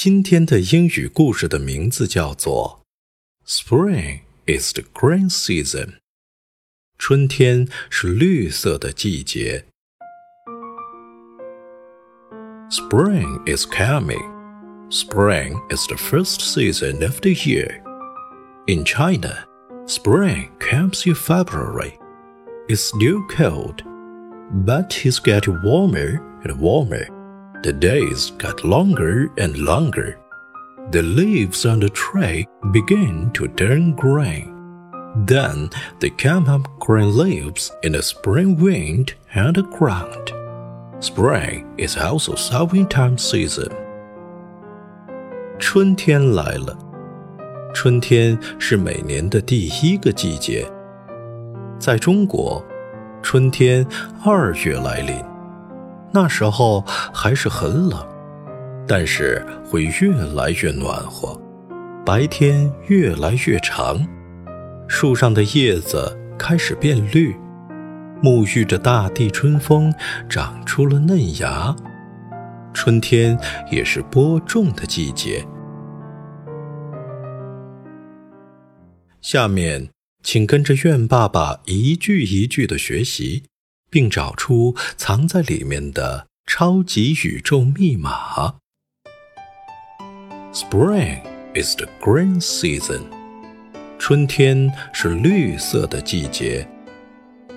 今天的英语故事的名字叫做《Spring is the green season》。春天是绿色的季节。Spring is coming. Spring is the first season of the year. In China, spring comes in February. It's still cold, but it's getting warmer and warmer. The days got longer and longer. The leaves on the tree began to turn green. Then they came up green leaves in the spring wind and the ground. Spring is also summertime season. 春天来了，春天是每年的第一个季节。在中国，春天二月来临。 那时候还是很冷，但是会越来越暖和，白天越来越长，树上的叶子开始变绿，沐浴着大地春风，长出了嫩芽。春天也是播种的季节。下面，请跟着愿爸爸一句一句的学习。并找出藏在里面的超级宇宙密码。Spring is the green season。春天是绿色的季节。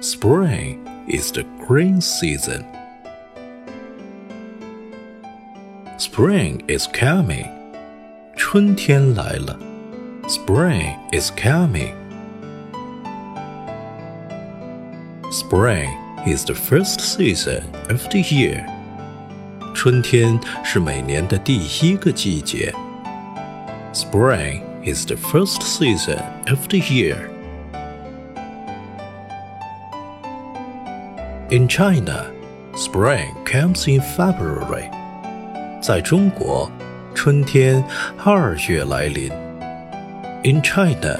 Spring is the green season。Spring is coming。春天来了。Spring is coming。Spring。is the first season of the year. 春天是每年的第一个季节。Spring is the first season of the year. In China, spring comes in February. 在中国，春天二月来临。In China,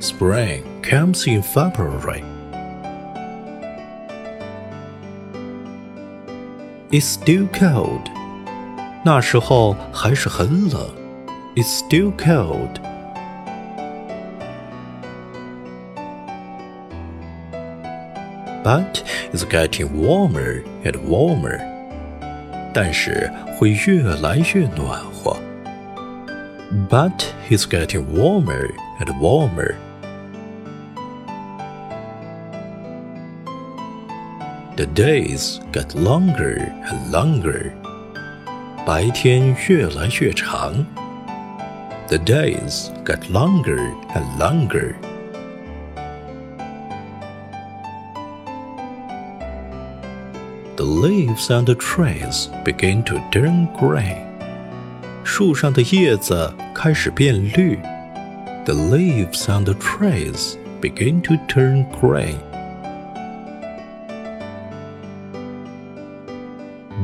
spring comes in February. It's still cold. 那时候还是很冷。It's still cold. But it's getting warmer and warmer. 但是会越来越暖和。But it's getting warmer and warmer. The days get longer and longer. 白天越来越长。The days get longer and longer. The leaves on the trees begin to turn green. 树上的叶子开始变绿。The leaves on the trees begin to turn green.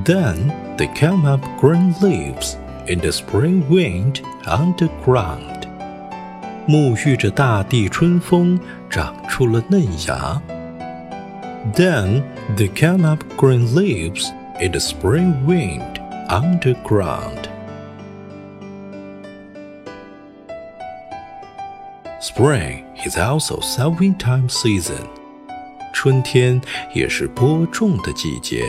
Then they come up green leaves in the spring wind on the ground. 沐浴着大地春风，长出了嫩芽。Then they come up green leaves in the spring wind on the ground. Spring is also sowing time season. 春天也是播种的季节。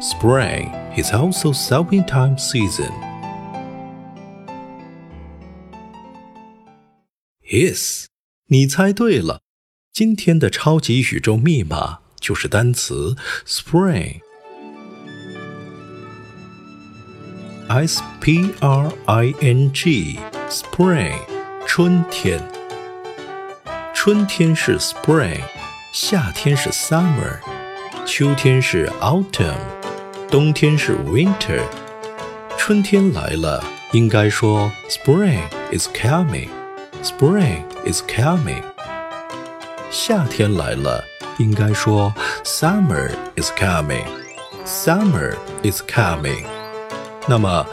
Spring is also sowing time season. Yes，你猜对了。今天的超级宇宙密码就是单词 spring。S P R I N G，spring，春天。春天是 spring，夏天是 summer，秋天是 autumn， 冬天是 winter。春天来了，应该说 spring is coming。Spring is coming。夏天来了，应该说 Summer is coming。Summer is coming。那么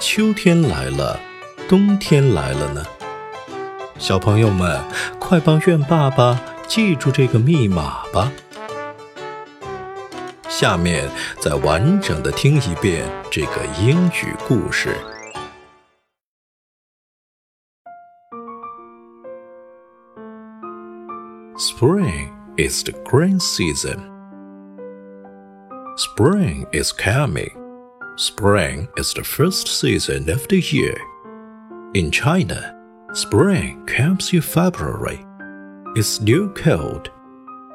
秋天来了，冬天来了呢？小朋友们，快帮愿爸爸记住这个密码吧。下面再完整的听一遍这个英语故事。Spring is the green season. Spring is coming. Spring is the first season of the year. In China, spring comes in February. It's still cold,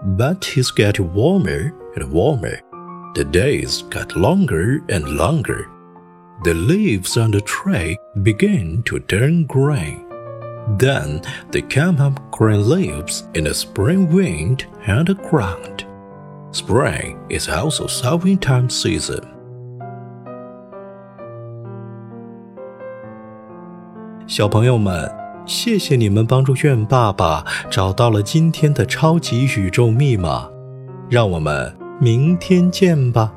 but it's getting warmer and warmer. The days got longer and longer. The leaves on the tree began to turn gray. Then they came up green leaves in the spring wind and the ground. Spring is also sowing time season. 小朋友们，谢谢你们帮助苑爸爸找到了今天的超级宇宙密码，让我们。明天见吧。